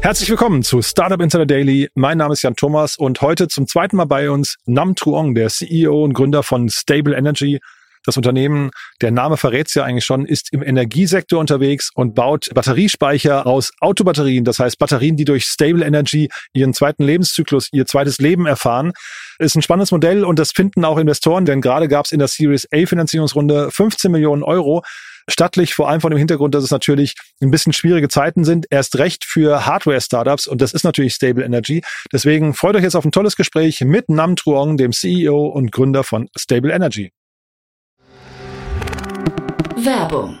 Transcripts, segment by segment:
Herzlich willkommen zu Startup Insider Daily. Mein Name ist Jan Thomas und heute zum zweiten Mal bei uns Nam Truong, der CEO und Gründer von Stable Energy. Das Unternehmen, der Name verrät es ja eigentlich schon, ist im Energiesektor unterwegs und baut Batteriespeicher aus Autobatterien. Das heißt Batterien, die durch Stable Energy ihren zweiten Lebenszyklus, ihr zweites Leben erfahren. Ist ein spannendes Modell und das finden auch Investoren, denn gerade gab es in der Series A Finanzierungsrunde 15 Millionen Euro stattlich, vor allem vor dem Hintergrund, dass es natürlich ein bisschen schwierige Zeiten sind, erst recht für Hardware-Startups und das ist natürlich Stable Energy. Deswegen freut euch jetzt auf ein tolles Gespräch mit Nam Truong, dem CEO und Gründer von Stable Energy. Werbung.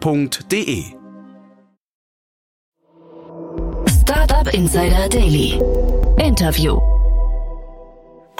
www.startup.de. Startup Insider Daily. Interview.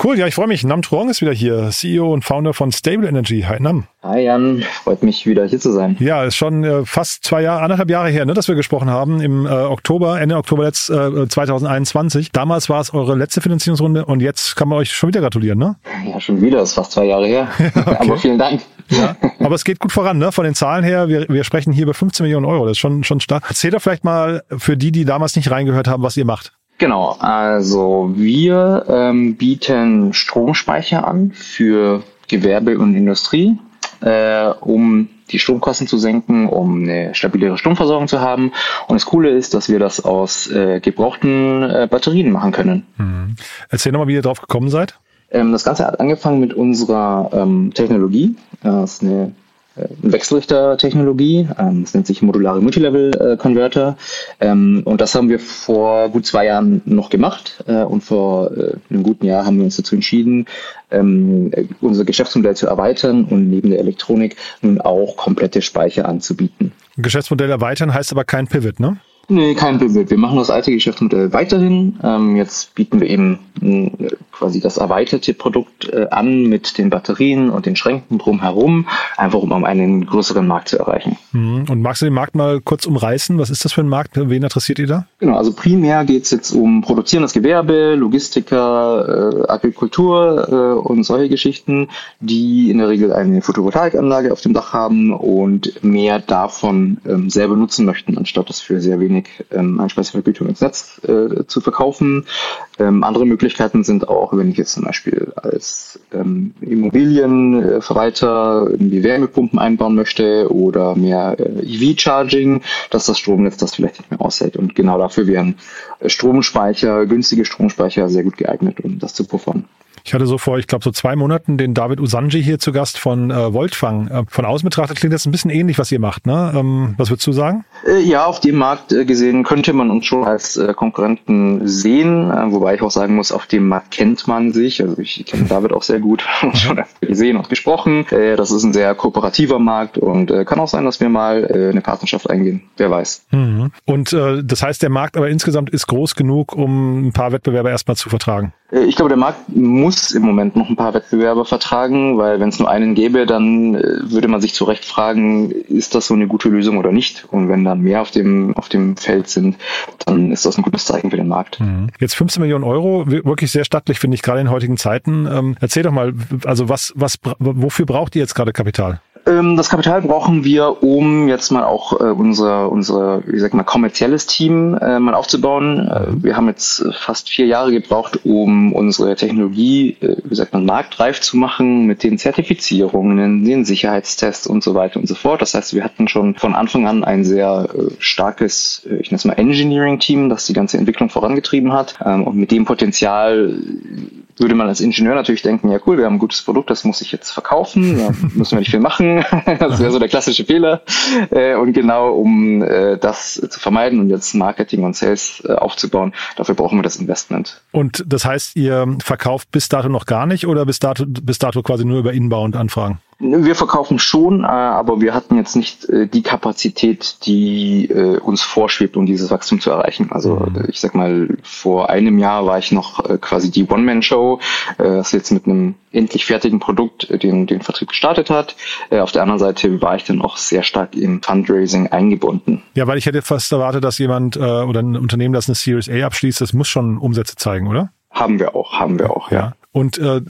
Cool, ja, ich freue mich. Nam Truong ist wieder hier, CEO und Founder von Stable Energy. Hi Nam. Hi Jan, freut mich wieder hier zu sein. Ja, ist schon äh, fast zwei Jahre, anderthalb Jahre her, ne, dass wir gesprochen haben im äh, Oktober, Ende Oktober letzt, äh, 2021. Damals war es eure letzte Finanzierungsrunde und jetzt kann man euch schon wieder gratulieren, ne? Ja, schon wieder, ist fast zwei Jahre her. okay. Aber vielen Dank. Ja, aber es geht gut voran, ne? Von den Zahlen her, wir, wir sprechen hier über 15 Millionen Euro. Das ist schon, schon stark. Erzähl doch vielleicht mal für die, die damals nicht reingehört haben, was ihr macht. Genau, also wir ähm, bieten Stromspeicher an für Gewerbe und Industrie, äh, um die Stromkosten zu senken, um eine stabilere Stromversorgung zu haben. Und das Coole ist, dass wir das aus äh, gebrauchten äh, Batterien machen können. Mhm. Erzähl nochmal, wie ihr drauf gekommen seid. Ähm, das Ganze hat angefangen mit unserer ähm, Technologie. Das ist eine eine Wechselrichter-Technologie. Ähm, das nennt sich modulare Multilevel-Converter. Ähm, und das haben wir vor gut zwei Jahren noch gemacht. Äh, und vor äh, einem guten Jahr haben wir uns dazu entschieden, ähm, unser Geschäftsmodell zu erweitern und neben der Elektronik nun auch komplette Speicher anzubieten. Geschäftsmodell erweitern heißt aber kein Pivot, ne? Nee, kein Pivot. Wir machen das alte Geschäftsmodell weiterhin. Ähm, jetzt bieten wir eben äh, quasi das erweiterte Produkt äh, an mit den Batterien und den Schränken drumherum, einfach um einen größeren Markt zu erreichen. Mhm. Und magst du den Markt mal kurz umreißen? Was ist das für ein Markt? Wen interessiert ihr da? Genau, also primär geht es jetzt um produzierendes Gewerbe, Logistiker, äh, Agrikultur äh, und solche Geschichten, die in der Regel eine Photovoltaikanlage auf dem Dach haben und mehr davon ähm, selber nutzen möchten, anstatt das für sehr wenig ähm, Einspeisevergütung ins Netz äh, zu verkaufen. Ähm, andere Möglichkeiten sind auch, wenn ich jetzt zum Beispiel als ähm, Immobilienverwalter irgendwie Wärmepumpen einbauen möchte oder mehr äh, EV-Charging, dass das Stromnetz das vielleicht nicht mehr aushält. Und genau dafür wären Stromspeicher, günstige Stromspeicher sehr gut geeignet, um das zu puffern. Ich hatte so vor, ich glaube, so zwei Monaten den David Usanji hier zu Gast von äh, Voltfang. Äh, von außen betrachtet klingt das ein bisschen ähnlich, was ihr macht. Ne? Ähm, was würdest du sagen? Äh, ja, auf dem Markt äh, gesehen könnte man uns schon als äh, Konkurrenten sehen, wobei ich auch sagen muss, auf dem Markt kennt man sich. Also ich kenne David auch sehr gut, schon gesehen und gesprochen. Das ist ein sehr kooperativer Markt und kann auch sein, dass wir mal eine Partnerschaft eingehen. Wer weiß. Mhm. Und äh, das heißt, der Markt aber insgesamt ist groß genug, um ein paar Wettbewerber erstmal zu vertragen. Ich glaube, der Markt muss im Moment noch ein paar Wettbewerber vertragen, weil wenn es nur einen gäbe, dann äh, würde man sich zu Recht fragen, ist das so eine gute Lösung oder nicht? Und wenn dann mehr auf dem, auf dem Feld sind, dann ist das ein gutes Zeichen für den Markt. Mhm. Jetzt 15 Millionen Euro, wi- wirklich sehr stattlich, finde ich, gerade in heutigen Zeiten. Ähm, erzähl doch mal, also was, was, wofür braucht ihr jetzt gerade Kapital? Ähm, das Kapital brauchen wir, um jetzt mal auch äh, unser, unser, wie sagt man, kommerzielles Team äh, mal aufzubauen. Äh, wir haben jetzt fast vier Jahre gebraucht, um unsere Technologie, äh, wie sagt man, marktreif zu machen mit den Zertifizierungen, den Sicherheitstests und so weiter und so fort. Das heißt, wir hatten schon von Anfang an ein sehr äh, starkes, äh, ich nenne es mal Engineering-Team, das die ganze Entwicklung vorangetrieben hat. Ähm, und mit dem Potenzial würde man als Ingenieur natürlich denken, ja cool, wir haben ein gutes Produkt, das muss ich jetzt verkaufen, da müssen wir nicht viel machen. das wäre so der klassische Fehler. Äh, und genau um äh, das zu vermeiden und jetzt Marketing und Sales äh, aufzubauen, dafür brauchen wir das Investment. Und das heißt, ihr verkauft bis dato noch gar nicht oder bis dato, bis dato quasi nur über Inbound-Anfragen? Wir verkaufen schon, aber wir hatten jetzt nicht die Kapazität, die uns vorschwebt, um dieses Wachstum zu erreichen. Also mhm. ich sag mal, vor einem Jahr war ich noch quasi die One-Man-Show, das jetzt mit einem endlich fertigen Produkt den, den Vertrieb gestartet hat. Auf der anderen Seite war ich dann auch sehr stark im Fundraising eingebunden. Ja, weil ich hätte fast erwartet, dass jemand oder ein Unternehmen, das eine Series A abschließt, das muss schon Umsätze zeigen, oder? Haben wir auch, haben wir auch, ja. ja. Und äh,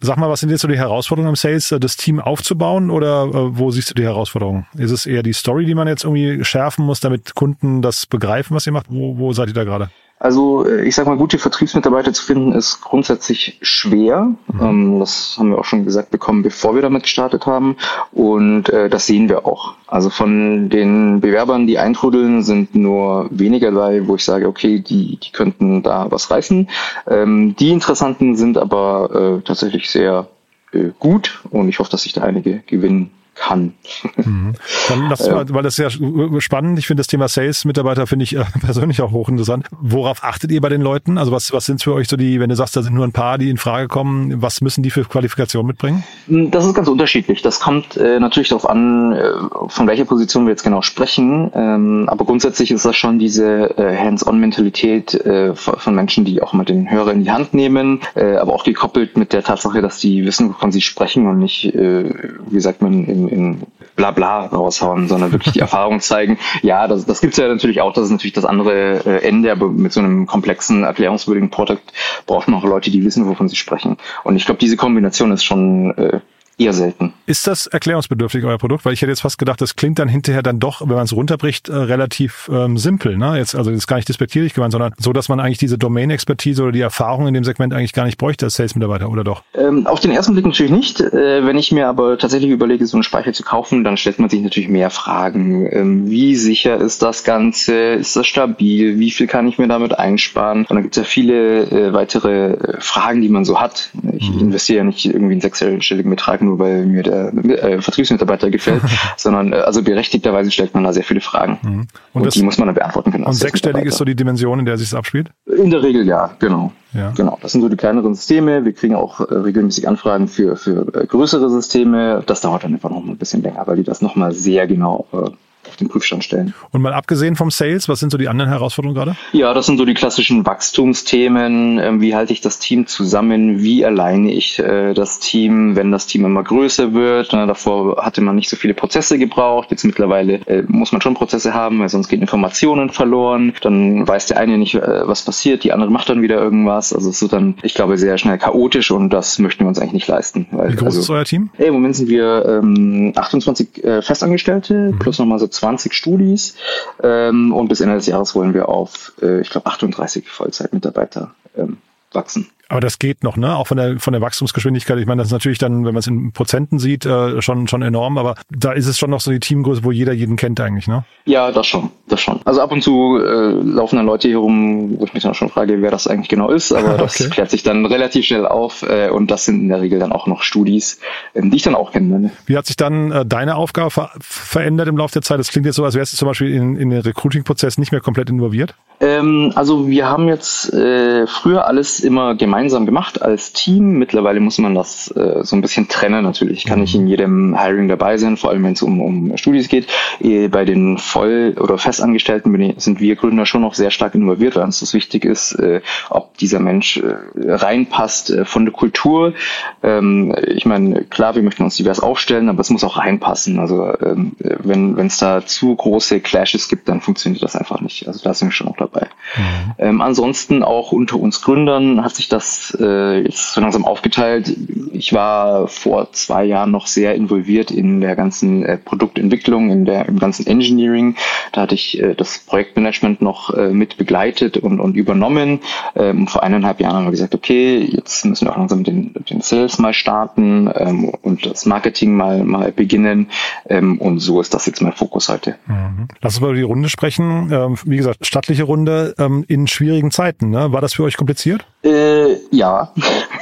sag mal, was sind jetzt so die Herausforderungen im Sales, äh, das Team aufzubauen oder äh, wo siehst du die Herausforderungen? Ist es eher die Story, die man jetzt irgendwie schärfen muss, damit Kunden das begreifen, was ihr macht? Wo, wo seid ihr da gerade? Also äh, ich sag mal, gute Vertriebsmitarbeiter zu finden ist grundsätzlich schwer. Mhm. Ähm, das haben wir auch schon gesagt bekommen, bevor wir damit gestartet haben. Und äh, das sehen wir auch. Also von den Bewerbern, die eintrudeln, sind nur weniger dabei, wo ich sage, okay, die, die könnten da was reißen. Ähm, die Interessanten sind aber äh, tatsächlich sehr äh, gut und ich hoffe, dass sich da einige gewinnen kann. Mhm. Dann lass mal, weil das ist ja spannend. Ich finde das Thema Sales-Mitarbeiter finde ich äh, persönlich auch hochinteressant. Worauf achtet ihr bei den Leuten? Also was, was sind für euch so die, wenn du sagst, da sind nur ein paar, die in Frage kommen, was müssen die für Qualifikationen mitbringen? Das ist ganz unterschiedlich. Das kommt äh, natürlich darauf an, äh, von welcher Position wir jetzt genau sprechen. Ähm, aber grundsätzlich ist das schon diese äh, Hands-on-Mentalität äh, von Menschen, die auch mal den Hörer in die Hand nehmen, äh, aber auch gekoppelt mit der Tatsache, dass die wissen, wovon sie sprechen und nicht, äh, wie sagt man, in in, Blabla raushauen, sondern wirklich die Erfahrung zeigen. Ja, das, das gibt es ja natürlich auch, das ist natürlich das andere äh, Ende, aber mit so einem komplexen, erklärungswürdigen Produkt braucht man auch Leute, die wissen, wovon sie sprechen. Und ich glaube, diese Kombination ist schon äh, eher selten. Ist das erklärungsbedürftig, euer Produkt? Weil ich hätte jetzt fast gedacht, das klingt dann hinterher dann doch, wenn man es runterbricht, äh, relativ ähm, simpel. Ne? Jetzt, also das ist gar nicht despektierlich gemeint, sondern so, dass man eigentlich diese Domain-Expertise oder die Erfahrung in dem Segment eigentlich gar nicht bräuchte als Sales-Mitarbeiter, oder doch? Ähm, auf den ersten Blick natürlich nicht. Äh, wenn ich mir aber tatsächlich überlege, so einen Speicher zu kaufen, dann stellt man sich natürlich mehr Fragen. Ähm, wie sicher ist das Ganze? Ist das stabil? Wie viel kann ich mir damit einsparen? Und dann gibt es ja viele äh, weitere äh, Fragen, die man so hat. Ich mhm. investiere ja nicht irgendwie einen sechsstelligen Betrag nur weil mir der äh, Vertriebsmitarbeiter gefällt, sondern äh, also berechtigterweise stellt man da sehr viele Fragen. Mhm. Und, und die muss man dann beantworten können. Und sechsstellig ist so die Dimension, in der sich es abspielt? In der Regel ja, genau. Ja. Genau, das sind so die kleineren Systeme. Wir kriegen auch äh, regelmäßig Anfragen für, für äh, größere Systeme. Das dauert dann einfach noch mal ein bisschen länger, weil die das noch mal sehr genau äh, auf den Prüfstand stellen. Und mal abgesehen vom Sales, was sind so die anderen Herausforderungen gerade? Ja, das sind so die klassischen Wachstumsthemen. Ähm, wie halte ich das Team zusammen? Wie alleine ich äh, das Team, wenn das Team immer größer wird? davor hatte man nicht so viele Prozesse gebraucht. Jetzt mittlerweile äh, muss man schon Prozesse haben, weil sonst gehen Informationen verloren. Dann weiß der eine nicht, äh, was passiert, die andere macht dann wieder irgendwas. Also es wird dann, ich glaube, sehr schnell chaotisch und das möchten wir uns eigentlich nicht leisten. Weil, Wie groß also, ist euer Team? Ey, Im Moment sind wir ähm, 28 äh, Festangestellte mhm. plus nochmal so 20 Studis ähm, und bis Ende des Jahres wollen wir auf, äh, ich glaube, 38 Vollzeitmitarbeiter ähm, wachsen. Aber das geht noch, ne? Auch von der von der Wachstumsgeschwindigkeit. Ich meine, das ist natürlich dann, wenn man es in Prozenten sieht, äh, schon schon enorm. Aber da ist es schon noch so die Teamgröße, wo jeder jeden kennt eigentlich, ne? Ja, das schon, das schon. Also ab und zu äh, laufen dann Leute hier rum, wo ich mich dann schon frage, wer das eigentlich genau ist. Aber okay. das klärt sich dann relativ schnell auf. Äh, und das sind in der Regel dann auch noch Studis, äh, die ich dann auch kenne. Wie hat sich dann äh, deine Aufgabe ver verändert im Laufe der Zeit? Das klingt jetzt so, als wärst du zum Beispiel in, in den Recruiting-Prozess nicht mehr komplett involviert. Ähm, also wir haben jetzt äh, früher alles immer gemeinsam gemacht als Team. Mittlerweile muss man das äh, so ein bisschen trennen natürlich. Ich kann nicht in jedem Hiring dabei sein, vor allem wenn es um, um Studis geht. Eh, bei den Voll- oder Festangestellten sind wir Gründer schon noch sehr stark involviert, weil uns das wichtig ist, äh, ob dieser Mensch äh, reinpasst äh, von der Kultur. Ähm, ich meine, klar, wir möchten uns divers aufstellen, aber es muss auch reinpassen. Also ähm, wenn es da zu große Clashes gibt, dann funktioniert das einfach nicht. Also da sind wir schon noch dabei dabei. Mhm. Ähm, ansonsten auch unter uns Gründern hat sich das das äh, ist so langsam aufgeteilt. Ich war vor zwei Jahren noch sehr involviert in der ganzen äh, Produktentwicklung, in der im ganzen Engineering. Da hatte ich äh, das Projektmanagement noch äh, mit begleitet und, und übernommen. Ähm, vor eineinhalb Jahren haben wir gesagt, okay, jetzt müssen wir auch langsam den, den Sales mal starten ähm, und das Marketing mal mal beginnen. Ähm, und so ist das jetzt mein Fokus heute. Mhm. Lass uns mal über die Runde sprechen. Ähm, wie gesagt, stattliche Runde ähm, in schwierigen Zeiten. Ne? War das für euch kompliziert? Äh, ja.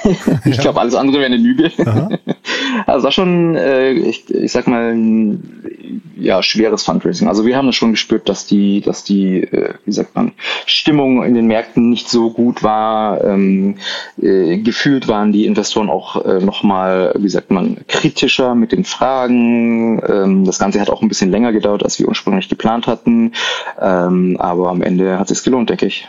ich glaube, alles andere wäre eine Lüge. also war schon, äh, ich, ich sag mal, ein ja, schweres Fundraising. Also wir haben das schon gespürt, dass die, dass die, äh, wie sagt man, Stimmung in den Märkten nicht so gut war. Ähm, äh, gefühlt waren die Investoren auch äh, nochmal, wie sagt man, kritischer mit den Fragen. Ähm, das Ganze hat auch ein bisschen länger gedauert, als wir ursprünglich geplant hatten. Ähm, aber am Ende hat es gelohnt, denke ich.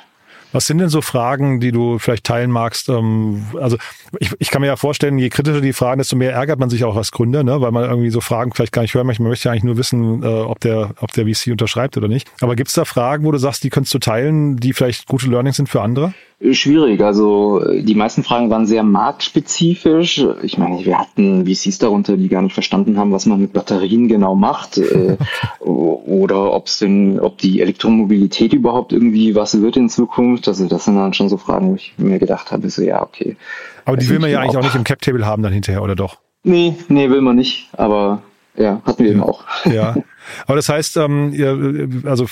Was sind denn so Fragen, die du vielleicht teilen magst? Ähm, also ich, ich kann mir ja vorstellen, je kritischer die Fragen, desto mehr ärgert man sich auch als Gründer, ne? weil man irgendwie so Fragen vielleicht gar nicht hören möchte. Man möchte ja eigentlich nur wissen, äh, ob, der, ob der VC unterschreibt oder nicht. Aber gibt es da Fragen, wo du sagst, die könntest du teilen, die vielleicht gute Learnings sind für andere? Schwierig. Also die meisten Fragen waren sehr marktspezifisch. Ich meine, wir hatten VCs darunter, die gar nicht verstanden haben, was man mit Batterien genau macht äh, oder ob's denn, ob die Elektromobilität überhaupt irgendwie was wird in Zukunft. Also das sind dann schon so Fragen, wo ich mir gedacht habe, so ja, okay. Aber die will man ja eigentlich auch nicht im Cap-Table haben dann hinterher, oder doch? Nee, nee, will man nicht. Aber ja, hatten wir eben auch. Ja. Aber das heißt, ähm, ihr, also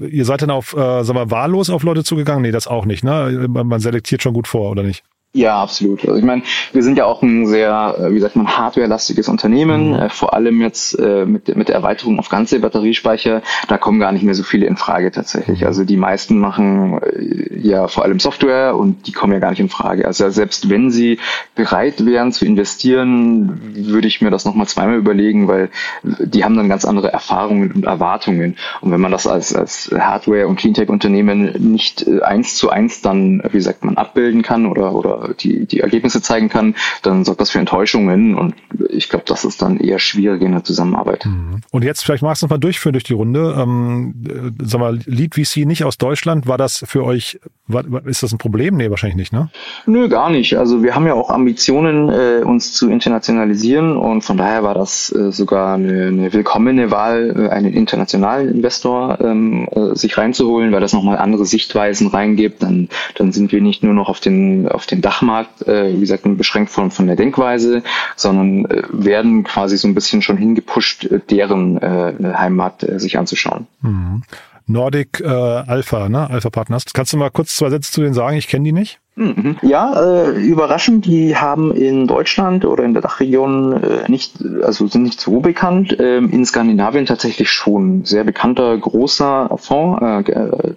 ihr seid dann auf, äh, sag mal, wahllos auf Leute zugegangen? Nee, das auch nicht, ne? Man selektiert schon gut vor, oder nicht? Ja, absolut. Also ich meine, wir sind ja auch ein sehr, äh, wie sagt man, hardwarelastiges Unternehmen, mhm. äh, vor allem jetzt äh, mit, mit der Erweiterung auf ganze Batteriespeicher, da kommen gar nicht mehr so viele in Frage tatsächlich. Mhm. Also die meisten machen äh, ja vor allem Software und die kommen ja gar nicht in Frage. Also selbst wenn sie bereit wären zu investieren, würde ich mir das nochmal zweimal überlegen, weil die haben dann ganz andere Erfahrungen und Erwartungen. Und wenn man das als, als Hardware- und Cleantech-Unternehmen nicht äh, eins zu eins dann, wie sagt man, abbilden kann oder, oder die, die Ergebnisse zeigen kann, dann sorgt das für Enttäuschungen und ich glaube, das ist dann eher schwierig in der Zusammenarbeit. Mhm. Und jetzt vielleicht magst du noch mal durchführen durch die Runde. Ähm, äh, sag mal, Lead VC nicht aus Deutschland, war das für euch, war, ist das ein Problem? Nee, wahrscheinlich nicht, ne? Nö, gar nicht. Also wir haben ja auch Ambitionen, äh, uns zu internationalisieren und von daher war das äh, sogar eine, eine willkommene Wahl, äh, einen internationalen Investor ähm, äh, sich reinzuholen, weil das nochmal andere Sichtweisen reingibt. Dann, dann sind wir nicht nur noch auf den, auf den Dachmarkt, äh, wie gesagt, beschränkt von, von der Denkweise, sondern äh, werden quasi so ein bisschen schon hingepusht, äh, deren äh, Heimmarkt äh, sich anzuschauen. Mhm. Nordic äh, Alpha, ne? Alpha Partners. Kannst du mal kurz zwei Sätze zu denen sagen? Ich kenne die nicht. Mhm. Ja, äh, überraschend, die haben in Deutschland oder in der Dachregion äh, nicht, also sind nicht so bekannt. Ähm, in Skandinavien tatsächlich schon sehr bekannter großer Fonds äh, äh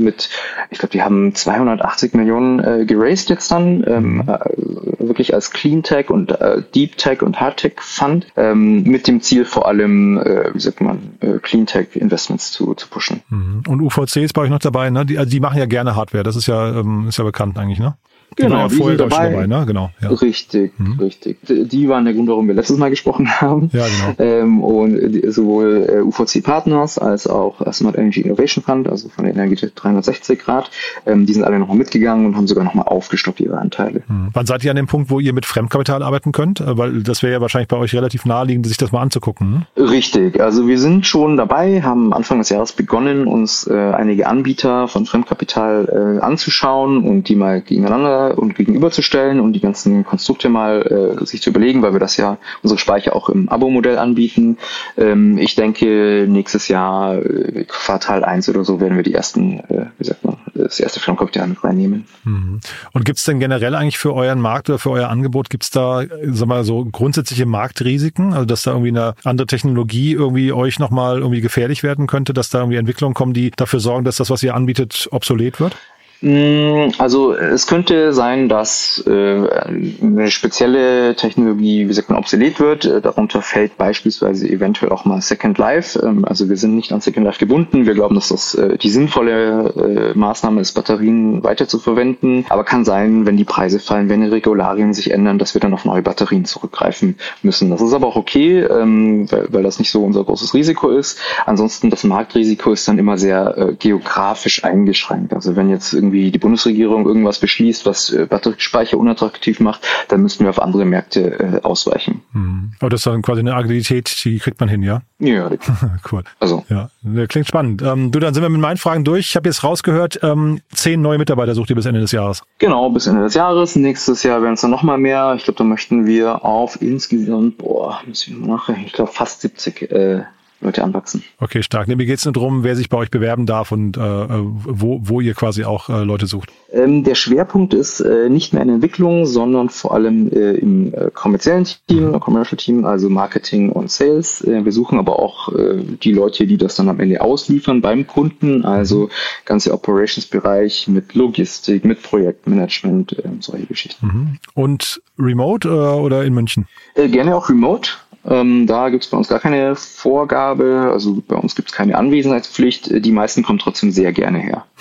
mit, ich glaube, die haben 280 Millionen äh, geraced jetzt dann, ähm, mhm. äh, wirklich als Clean Tech und äh, Deep Tech und Hard Tech Fund, ähm, mit dem Ziel vor allem, äh, wie sagt man, Clean Tech Investments zu, zu pushen. Mhm. Und UVC ist bei euch noch dabei, ne? Die, also die machen ja gerne Hardware, das ist ja, ähm, ist ja bekannt eigentlich, ne? Die genau, die vorher, dabei. dabei ne? genau, ja. Richtig, mhm. richtig. Die waren der Grund, warum wir letztes Mal gesprochen haben. Ja, genau. Ähm, und sowohl äh, UVC Partners als auch Smart Energy Innovation Fund, also von der Energie 360 Grad, ähm, die sind alle nochmal mitgegangen und haben sogar nochmal aufgestockt ihre Anteile. Mhm. Wann seid ihr an dem Punkt, wo ihr mit Fremdkapital arbeiten könnt? Äh, weil das wäre ja wahrscheinlich bei euch relativ naheliegend, sich das mal anzugucken. Hm? Richtig, also wir sind schon dabei, haben Anfang des Jahres begonnen, uns äh, einige Anbieter von Fremdkapital äh, anzuschauen und die mal gegeneinander und gegenüberzustellen und die ganzen Konstrukte mal äh, sich zu überlegen, weil wir das ja unsere Speicher auch im Abo-Modell anbieten. Ähm, ich denke, nächstes Jahr, äh, Quartal 1 oder so, werden wir die ersten, äh, wie sagt man, das erste Firmenkapital mit reinnehmen. Mhm. Und gibt es denn generell eigentlich für euren Markt oder für euer Angebot, gibt es da, sag mal, so grundsätzliche Marktrisiken? Also dass da irgendwie eine andere Technologie irgendwie euch nochmal irgendwie gefährlich werden könnte, dass da irgendwie Entwicklungen kommen, die dafür sorgen, dass das, was ihr anbietet, obsolet wird? Mm, also es könnte sein, dass äh, eine spezielle Technologie, wie sagt man, obsolet wird. Äh, darunter fällt beispielsweise eventuell auch mal Second Life. Ähm, also wir sind nicht an Second Life gebunden. Wir glauben, dass das äh, die sinnvolle Maßnahme ist, Batterien weiter zu verwenden. Aber kann sein, wenn die Preise fallen, wenn die Regularien sich ändern, dass wir dann auf neue Batterien zurückgreifen müssen. Das ist aber auch okay, ähm, weil, weil das nicht so unser großes Risiko ist. Ansonsten das Marktrisiko ist dann immer sehr geografisch eingeschränkt. Also wenn jetzt irgendwie irgendwie die Bundesregierung irgendwas beschließt, was äh, Batteriespeicher unattraktiv macht, dann müssten wir auf andere Märkte äh, ausweichen. Mhm. Aber das ist dann quasi eine Agilität, die kriegt man hin, ja? Ja, cool. Also. Ja, klingt spannend. Ähm, du, dann sind wir mit meinen Fragen durch. Ich habe jetzt rausgehört, ähm, zehn neue Mitarbeiter sucht ihr bis Ende des Jahres. Genau, bis Ende des Jahres. Nächstes Jahr werden es dann nochmal mehr. Ich glaube, da möchten wir auf insgesamt, boah, muss ich nachrechnen, ich glaube fast 70 äh, Leute anwachsen. Okay, stark. Nee, mir geht es nur darum, wer sich bei euch bewerben darf und äh, wo, wo ihr quasi auch äh, Leute sucht. Ähm, der Schwerpunkt ist äh, nicht mehr in Entwicklung, sondern vor allem äh, im äh, kommerziellen Team, mhm. Commercial Team, also Marketing und Sales. Äh, wir suchen aber auch äh, die Leute, die das dann am Ende ausliefern beim Kunden, also mhm. ganze Operations-Bereich mit Logistik, mit Projektmanagement, äh, solche Geschichten. Mhm. Und remote äh, oder in München? Äh, gerne auch remote. Ähm, da gibt es bei uns gar keine Vorgabe, also bei uns gibt es keine Anwesenheitspflicht. Die meisten kommen trotzdem sehr gerne her.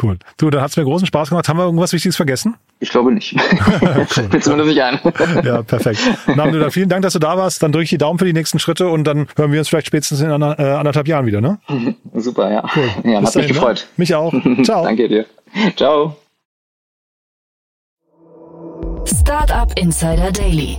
Cool. Du, dann hat es mir großen Spaß gemacht. Haben wir irgendwas Wichtiges vergessen? Ich glaube nicht. Fällt zumindest nicht ein. ja, perfekt. Na, vielen Dank, dass du da warst. Dann drücke ich die Daumen für die nächsten Schritte und dann hören wir uns vielleicht spätestens in einer, äh, anderthalb Jahren wieder, ne? Super, ja. Cool. Ja, Bis hat dahin, mich ne? gefreut. Ne? Mich auch. Ciao. Danke dir. Ciao. Startup Insider Daily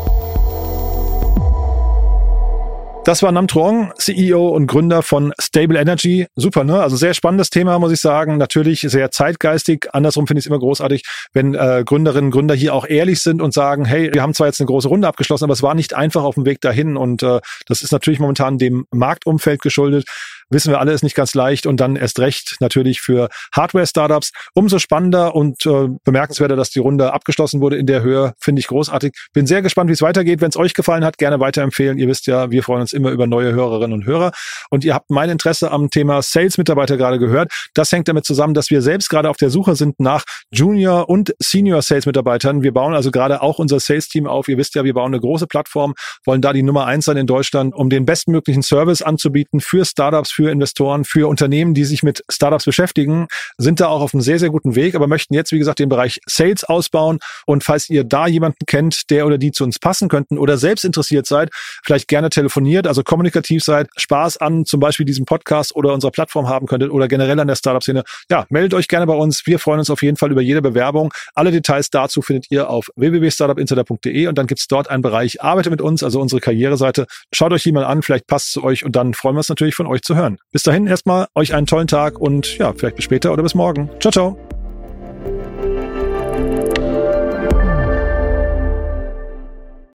Das war Nam Truong, CEO und Gründer von Stable Energy. Super, ne? Also sehr spannendes Thema, muss ich sagen. Natürlich sehr zeitgeistig. Andersrum finde ich es immer großartig, wenn äh, Gründerinnen und Gründer hier auch ehrlich sind und sagen, hey, wir haben zwar jetzt eine große Runde abgeschlossen, aber es war nicht einfach auf dem Weg dahin. Und äh, das ist natürlich momentan dem Marktumfeld geschuldet wissen wir alle, ist nicht ganz leicht und dann erst recht natürlich für Hardware-Startups. Umso spannender und äh, bemerkenswerter, dass die Runde abgeschlossen wurde in der Höhe, finde ich großartig. Bin sehr gespannt, wie es weitergeht. Wenn es euch gefallen hat, gerne weiterempfehlen. Ihr wisst ja, wir freuen uns immer über neue Hörerinnen und Hörer. Und ihr habt mein Interesse am Thema Sales-Mitarbeiter gerade gehört. Das hängt damit zusammen, dass wir selbst gerade auf der Suche sind nach Junior- und Senior-Sales-Mitarbeitern. Wir bauen also gerade auch unser Sales-Team auf. Ihr wisst ja, wir bauen eine große Plattform, wollen da die Nummer eins sein in Deutschland, um den bestmöglichen Service anzubieten für Startups, für Investoren, für Unternehmen, die sich mit Startups beschäftigen, sind da auch auf einem sehr, sehr guten Weg, aber möchten jetzt, wie gesagt, den Bereich Sales ausbauen. Und falls ihr da jemanden kennt, der oder die zu uns passen könnten oder selbst interessiert seid, vielleicht gerne telefoniert, also kommunikativ seid, Spaß an zum Beispiel diesem Podcast oder unserer Plattform haben könntet oder generell an der Startup-Szene, ja, meldet euch gerne bei uns. Wir freuen uns auf jeden Fall über jede Bewerbung. Alle Details dazu findet ihr auf www.startupinsider.de und dann gibt's dort einen Bereich Arbeite mit uns, also unsere Karriereseite. Schaut euch die mal an, vielleicht passt es zu euch und dann freuen wir uns natürlich von euch zu hören. Bis dahin erstmal euch einen tollen Tag und ja, vielleicht bis später oder bis morgen. Ciao, ciao.